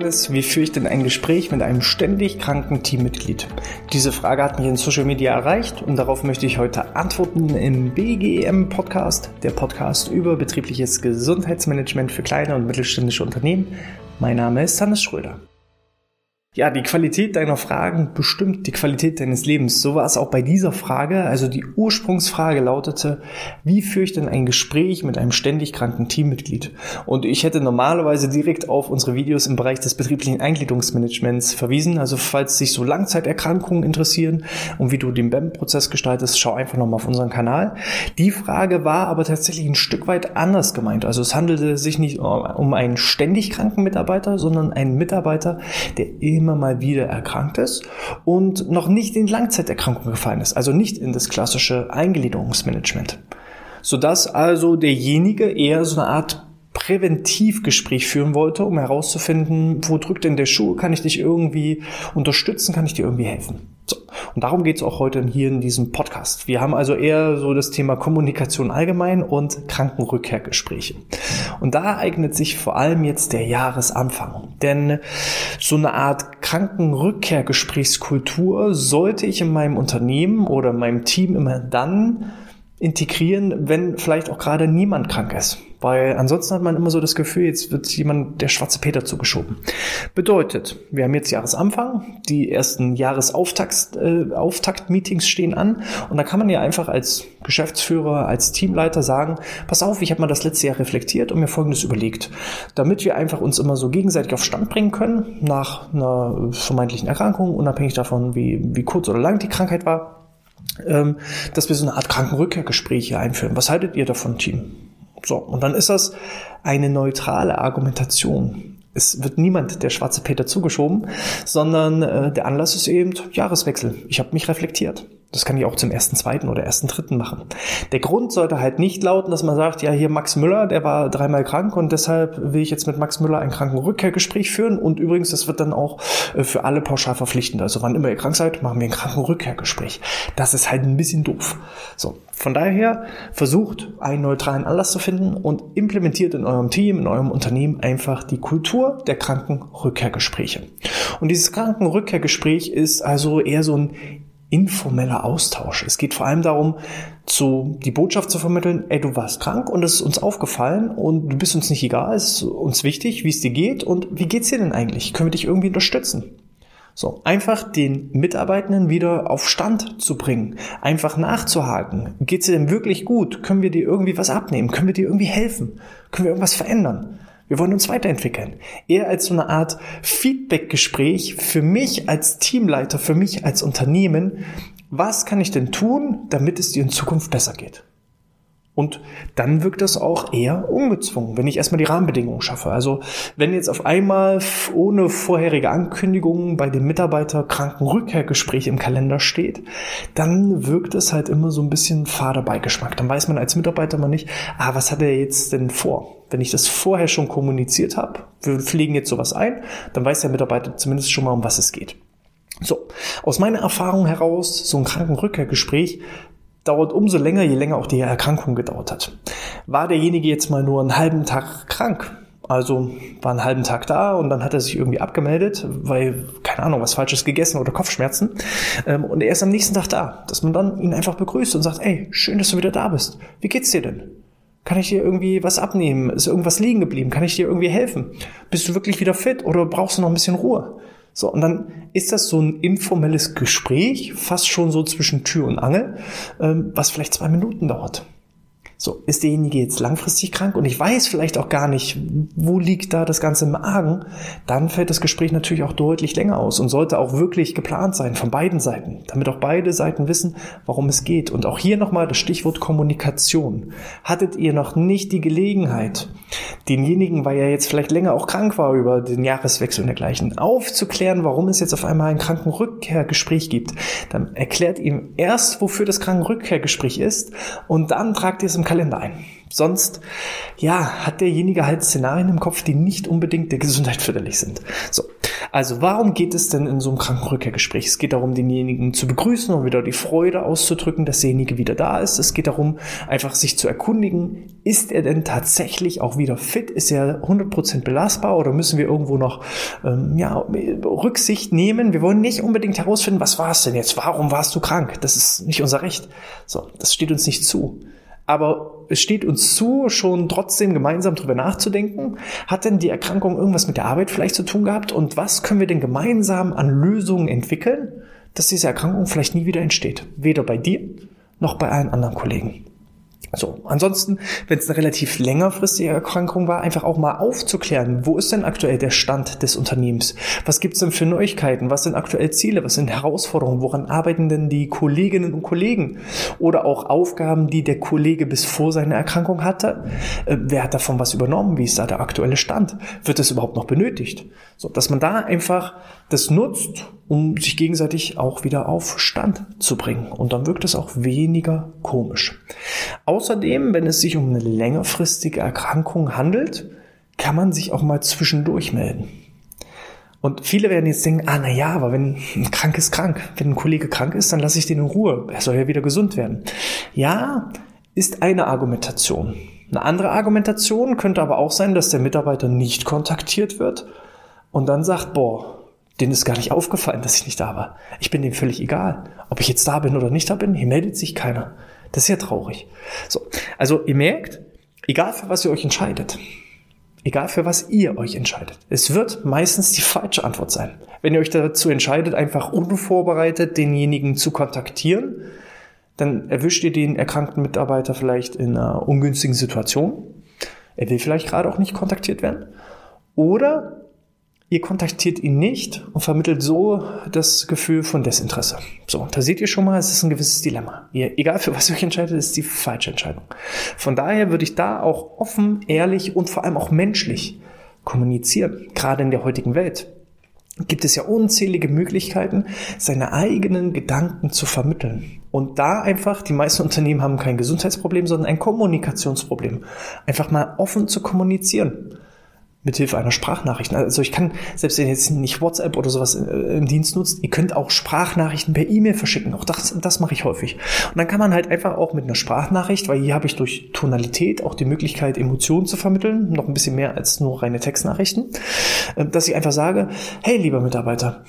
Hannes, wie führe ich denn ein Gespräch mit einem ständig kranken Teammitglied? Diese Frage hat mich in Social Media erreicht und darauf möchte ich heute antworten im BGM Podcast, der Podcast über betriebliches Gesundheitsmanagement für kleine und mittelständische Unternehmen. Mein Name ist Hannes Schröder. Ja, die Qualität deiner Fragen bestimmt die Qualität deines Lebens. So war es auch bei dieser Frage. Also die Ursprungsfrage lautete, wie führe ich denn ein Gespräch mit einem ständig kranken Teammitglied? Und ich hätte normalerweise direkt auf unsere Videos im Bereich des betrieblichen Eingliederungsmanagements verwiesen. Also falls sich so Langzeiterkrankungen interessieren und wie du den BEM-Prozess gestaltest, schau einfach nochmal auf unseren Kanal. Die Frage war aber tatsächlich ein Stück weit anders gemeint. Also es handelte sich nicht um einen ständig kranken Mitarbeiter, sondern einen Mitarbeiter, der immer mal wieder erkrankt ist und noch nicht in Langzeiterkrankung gefallen ist, also nicht in das klassische Eingliederungsmanagement. Sodass also derjenige eher so eine Art Präventivgespräch führen wollte, um herauszufinden, wo drückt denn der Schuh, kann ich dich irgendwie unterstützen, kann ich dir irgendwie helfen. So. Und darum geht es auch heute hier in diesem Podcast. Wir haben also eher so das Thema Kommunikation allgemein und Krankenrückkehrgespräche. Und da eignet sich vor allem jetzt der Jahresanfang. Denn so eine Art Krankenrückkehrgesprächskultur sollte ich in meinem Unternehmen oder meinem Team immer dann integrieren, wenn vielleicht auch gerade niemand krank ist. Weil ansonsten hat man immer so das Gefühl, jetzt wird jemand der schwarze Peter zugeschoben. Bedeutet, wir haben jetzt Jahresanfang, die ersten Jahresauftakt-Meetings äh, stehen an und da kann man ja einfach als Geschäftsführer, als Teamleiter sagen, pass auf, ich habe mal das letzte Jahr reflektiert und mir Folgendes überlegt. Damit wir einfach uns immer so gegenseitig auf Stand bringen können, nach einer vermeintlichen Erkrankung, unabhängig davon, wie, wie kurz oder lang die Krankheit war, ähm, dass wir so eine Art Krankenrückkehrgespräche einführen. Was haltet ihr davon, Team? So, und dann ist das eine neutrale Argumentation. Es wird niemand der schwarze Peter zugeschoben, sondern äh, der Anlass ist eben Jahreswechsel. Ich habe mich reflektiert. Das kann ich auch zum ersten, zweiten oder ersten, dritten machen. Der Grund sollte halt nicht lauten, dass man sagt, ja, hier Max Müller, der war dreimal krank und deshalb will ich jetzt mit Max Müller ein Krankenrückkehrgespräch führen. Und übrigens, das wird dann auch äh, für alle pauschal verpflichtend. Also wann immer ihr krank seid, machen wir ein Krankenrückkehrgespräch. Das ist halt ein bisschen doof. So. Von daher versucht einen neutralen Anlass zu finden und implementiert in eurem Team, in eurem Unternehmen einfach die Kultur der Krankenrückkehrgespräche. Und dieses Krankenrückkehrgespräch ist also eher so ein informeller Austausch. Es geht vor allem darum, zu, die Botschaft zu vermitteln, ey, du warst krank und es ist uns aufgefallen und du bist uns nicht egal, es ist uns wichtig, wie es dir geht und wie geht's dir denn eigentlich? Können wir dich irgendwie unterstützen? So, einfach den Mitarbeitenden wieder auf Stand zu bringen, einfach nachzuhaken. Geht's dir denn wirklich gut? Können wir dir irgendwie was abnehmen? Können wir dir irgendwie helfen? Können wir irgendwas verändern? Wir wollen uns weiterentwickeln. Eher als so eine Art Feedback-Gespräch für mich als Teamleiter, für mich als Unternehmen. Was kann ich denn tun, damit es dir in Zukunft besser geht? Und dann wirkt das auch eher ungezwungen, wenn ich erstmal die Rahmenbedingungen schaffe. Also wenn jetzt auf einmal ohne vorherige Ankündigungen bei dem Mitarbeiter Krankenrückkehrgespräch im Kalender steht, dann wirkt es halt immer so ein bisschen fader Beigeschmack. Dann weiß man als Mitarbeiter mal nicht, ah, was hat er jetzt denn vor? Wenn ich das vorher schon kommuniziert habe, wir pflegen jetzt sowas ein, dann weiß der Mitarbeiter zumindest schon mal, um was es geht. So, aus meiner Erfahrung heraus, so ein Krankenrückkehrgespräch dauert umso länger, je länger auch die Erkrankung gedauert hat. War derjenige jetzt mal nur einen halben Tag krank, also war einen halben Tag da und dann hat er sich irgendwie abgemeldet, weil, keine Ahnung, was Falsches gegessen oder Kopfschmerzen. Ähm, und er ist am nächsten Tag da, dass man dann ihn einfach begrüßt und sagt, ey, schön, dass du wieder da bist. Wie geht's dir denn? Kann ich dir irgendwie was abnehmen? Ist irgendwas liegen geblieben? Kann ich dir irgendwie helfen? Bist du wirklich wieder fit oder brauchst du noch ein bisschen Ruhe? So, und dann ist das so ein informelles Gespräch, fast schon so zwischen Tür und Angel, ähm, was vielleicht zwei Minuten dauert. So, ist derjenige jetzt langfristig krank und ich weiß vielleicht auch gar nicht, wo liegt da das Ganze im Argen, dann fällt das Gespräch natürlich auch deutlich länger aus und sollte auch wirklich geplant sein von beiden Seiten, damit auch beide Seiten wissen, warum es geht. Und auch hier nochmal das Stichwort Kommunikation. Hattet ihr noch nicht die Gelegenheit, denjenigen, weil er jetzt vielleicht länger auch krank war über den Jahreswechsel und dergleichen, aufzuklären, warum es jetzt auf einmal ein Krankenrückkehrgespräch gibt, dann erklärt ihm erst, wofür das Krankenrückkehrgespräch ist und dann tragt ihr es im Kalender ein. Sonst, ja, hat derjenige halt Szenarien im Kopf, die nicht unbedingt der Gesundheit förderlich sind. So. Also, warum geht es denn in so einem Krankenrückkehrgespräch? Es geht darum, denjenigen zu begrüßen und wieder die Freude auszudrücken, dass derjenige wieder da ist. Es geht darum, einfach sich zu erkundigen, ist er denn tatsächlich auch wieder fit? Ist er 100% belastbar oder müssen wir irgendwo noch, ähm, ja, Rücksicht nehmen? Wir wollen nicht unbedingt herausfinden, was war es denn jetzt? Warum warst du krank? Das ist nicht unser Recht. So, das steht uns nicht zu aber es steht uns zu, schon trotzdem gemeinsam drüber nachzudenken. Hat denn die Erkrankung irgendwas mit der Arbeit vielleicht zu tun gehabt? Und was können wir denn gemeinsam an Lösungen entwickeln, dass diese Erkrankung vielleicht nie wieder entsteht? Weder bei dir noch bei allen anderen Kollegen. So, ansonsten, wenn es eine relativ längerfristige Erkrankung war, einfach auch mal aufzuklären, wo ist denn aktuell der Stand des Unternehmens? Was gibt's denn für Neuigkeiten? Was sind aktuell Ziele? Was sind Herausforderungen? Woran arbeiten denn die Kolleginnen und Kollegen? Oder auch Aufgaben, die der Kollege bis vor seiner Erkrankung hatte? Äh, wer hat davon was übernommen? Wie ist da der aktuelle Stand? Wird es überhaupt noch benötigt? So, dass man da einfach das nutzt, um sich gegenseitig auch wieder auf Stand zu bringen. Und dann wirkt es auch weniger komisch. Außerdem, wenn es sich um eine längerfristige Erkrankung handelt, kann man sich auch mal zwischendurch melden. Und viele werden jetzt denken, ah, na ja, aber wenn ein krank ist krank, wenn ein Kollege krank ist, dann lasse ich den in Ruhe. Er soll ja wieder gesund werden. Ja, ist eine Argumentation. Eine andere Argumentation könnte aber auch sein, dass der Mitarbeiter nicht kontaktiert wird und dann sagt, boah, denen ist gar nicht aufgefallen, dass ich nicht da war. Ich bin dem völlig egal. Ob ich jetzt da bin oder nicht da bin, hier meldet sich keiner. Das ist ja traurig. So, also ihr merkt, egal für was ihr euch entscheidet, egal für was ihr euch entscheidet, es wird meistens die falsche Antwort sein. Wenn ihr euch dazu entscheidet, einfach unvorbereitet denjenigen zu kontaktieren, dann erwischt ihr den erkrankten Mitarbeiter vielleicht in einer ungünstigen Situation. Er will vielleicht gerade auch nicht kontaktiert werden. Oder Ihr kontaktiert ihn nicht und vermittelt so das Gefühl von Desinteresse. So, da seht ihr schon mal, es ist ein gewisses Dilemma. Ihr, egal für was ihr euch entscheidet, ist die falsche Entscheidung. Von daher würde ich da auch offen, ehrlich und vor allem auch menschlich kommunizieren. Gerade in der heutigen Welt gibt es ja unzählige Möglichkeiten, seine eigenen Gedanken zu vermitteln. Und da einfach, die meisten Unternehmen haben kein Gesundheitsproblem, sondern ein Kommunikationsproblem. Einfach mal offen zu kommunizieren mithilfe einer Sprachnachricht. Also ich kann, selbst wenn ihr jetzt nicht WhatsApp oder sowas äh, im Dienst nutzt, ihr könnt auch Sprachnachrichten per E-Mail verschicken. Auch das, das mache ich häufig. Und dann kann man halt einfach auch mit einer Sprachnachricht, weil hier habe ich durch Tonalität auch die Möglichkeit, Emotionen zu vermitteln, noch ein bisschen mehr als nur reine Textnachrichten, äh, dass ich einfach sage, hey lieber Mitarbeiter,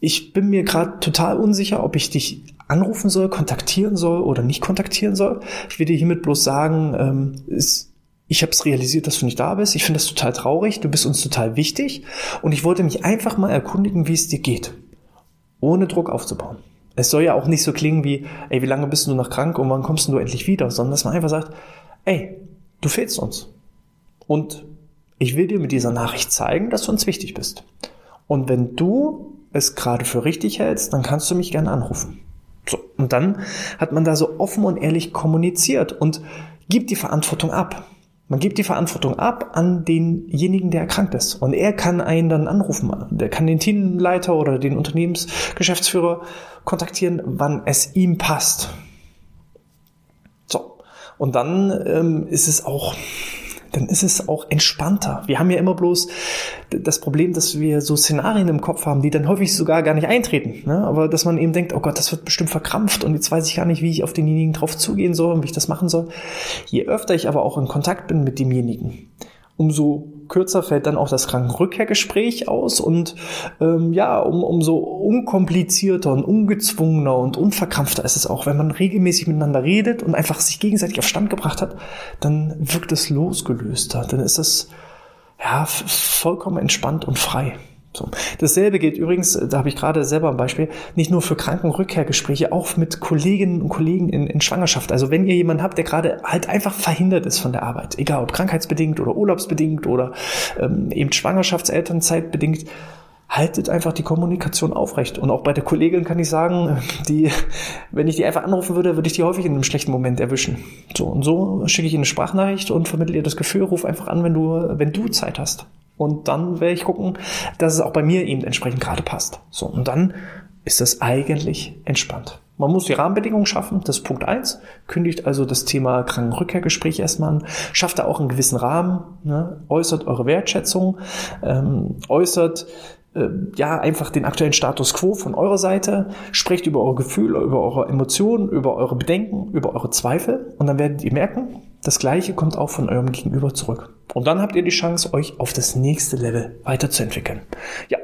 ich bin mir gerade total unsicher, ob ich dich anrufen soll, kontaktieren soll oder nicht kontaktieren soll. Ich will dir hiermit bloß sagen, ähm, ist ich habe es realisiert, dass du nicht da bist. Ich finde das total traurig. Du bist uns total wichtig. Und ich wollte mich einfach mal erkundigen, wie es dir geht. Ohne Druck aufzubauen. Es soll ja auch nicht so klingen wie, ey, wie lange bist du noch krank und wann kommst du endlich wieder? Sondern dass man einfach sagt, ey, du fehlst uns. Und ich will dir mit dieser Nachricht zeigen, dass du uns wichtig bist. Und wenn du es gerade für richtig hältst, dann kannst du mich gerne anrufen. So. Und dann hat man da so offen und ehrlich kommuniziert und gibt die Verantwortung ab. Man gibt die Verantwortung ab an denjenigen, der erkrankt ist. Und er kann einen dann anrufen. Der kann den Teamleiter oder den Unternehmensgeschäftsführer kontaktieren, wann es ihm passt. So. Und dann ähm, ist es auch dann ist es auch entspannter. Wir haben ja immer bloß das Problem, dass wir so Szenarien im Kopf haben, die dann häufig sogar gar nicht eintreten. Ne? Aber dass man eben denkt, oh Gott, das wird bestimmt verkrampft und jetzt weiß ich gar nicht, wie ich auf denjenigen drauf zugehen soll und wie ich das machen soll. Je öfter ich aber auch in Kontakt bin mit demjenigen, umso kürzer fällt dann auch das Krankenrückkehrgespräch aus und ähm, ja, um, umso unkomplizierter und ungezwungener und unverkrampfter ist es auch, wenn man regelmäßig miteinander redet und einfach sich gegenseitig auf Stand gebracht hat, dann wirkt es losgelöster, dann ist es ja vollkommen entspannt und frei. So. Dasselbe gilt übrigens, äh, da habe ich gerade selber ein Beispiel, nicht nur für Krankenrückkehrgespräche, auch mit Kolleginnen und Kollegen in, in Schwangerschaft. Also wenn ihr jemanden habt, der gerade halt einfach verhindert ist von der Arbeit, egal ob krankheitsbedingt oder urlaubsbedingt oder ähm, eben Schwangerschaftselternzeit bedingt, haltet einfach die Kommunikation aufrecht. Und auch bei der Kollegin kann ich sagen, die, wenn ich die einfach anrufen würde, würde ich die häufig in einem schlechten Moment erwischen. So und so schicke ich ihnen eine Sprachnachricht und vermittle ihr das Gefühl, ruf einfach an, wenn du, wenn du Zeit hast. Und dann werde ich gucken, dass es auch bei mir eben entsprechend gerade passt. So, und dann ist das eigentlich entspannt. Man muss die Rahmenbedingungen schaffen, das ist Punkt eins. Kündigt also das Thema Krankenrückkehrgespräch erstmal an, schafft da auch einen gewissen Rahmen, ne? äußert eure Wertschätzung, ähm, äußert äh, ja einfach den aktuellen Status quo von eurer Seite, sprecht über eure Gefühle, über eure Emotionen, über eure Bedenken, über eure Zweifel und dann werdet ihr merken, das Gleiche kommt auch von eurem Gegenüber zurück. Und dann habt ihr die Chance, euch auf das nächste Level weiterzuentwickeln. Ja,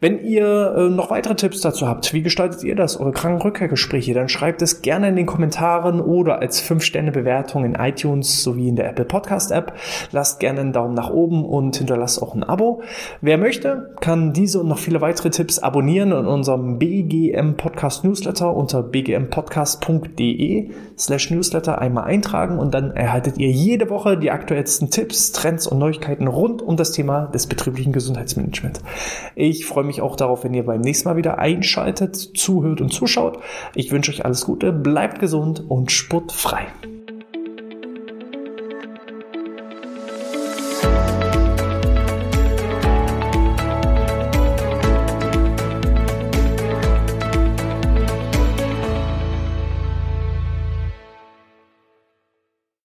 wenn ihr äh, noch weitere Tipps dazu habt, wie gestaltet ihr das, eure Krankenrückkehrgespräche, dann schreibt es gerne in den Kommentaren oder als 5-Sterne-Bewertung in iTunes sowie in der Apple Podcast App. Lasst gerne einen Daumen nach oben und hinterlasst auch ein Abo. Wer möchte, kann diese und noch viele weitere Tipps abonnieren in unserem BGM Podcast Newsletter unter bgmpodcast.de slash Newsletter einmal eintragen und dann erhaltet ihr jede Woche die aktuellsten Tipps, Trends und Neuigkeiten rund um das Thema des betrieblichen Gesundheitsmanagements. Ich freue mich auch darauf, wenn ihr beim nächsten Mal wieder einschaltet, zuhört und zuschaut. Ich wünsche euch alles Gute, bleibt gesund und sportfrei.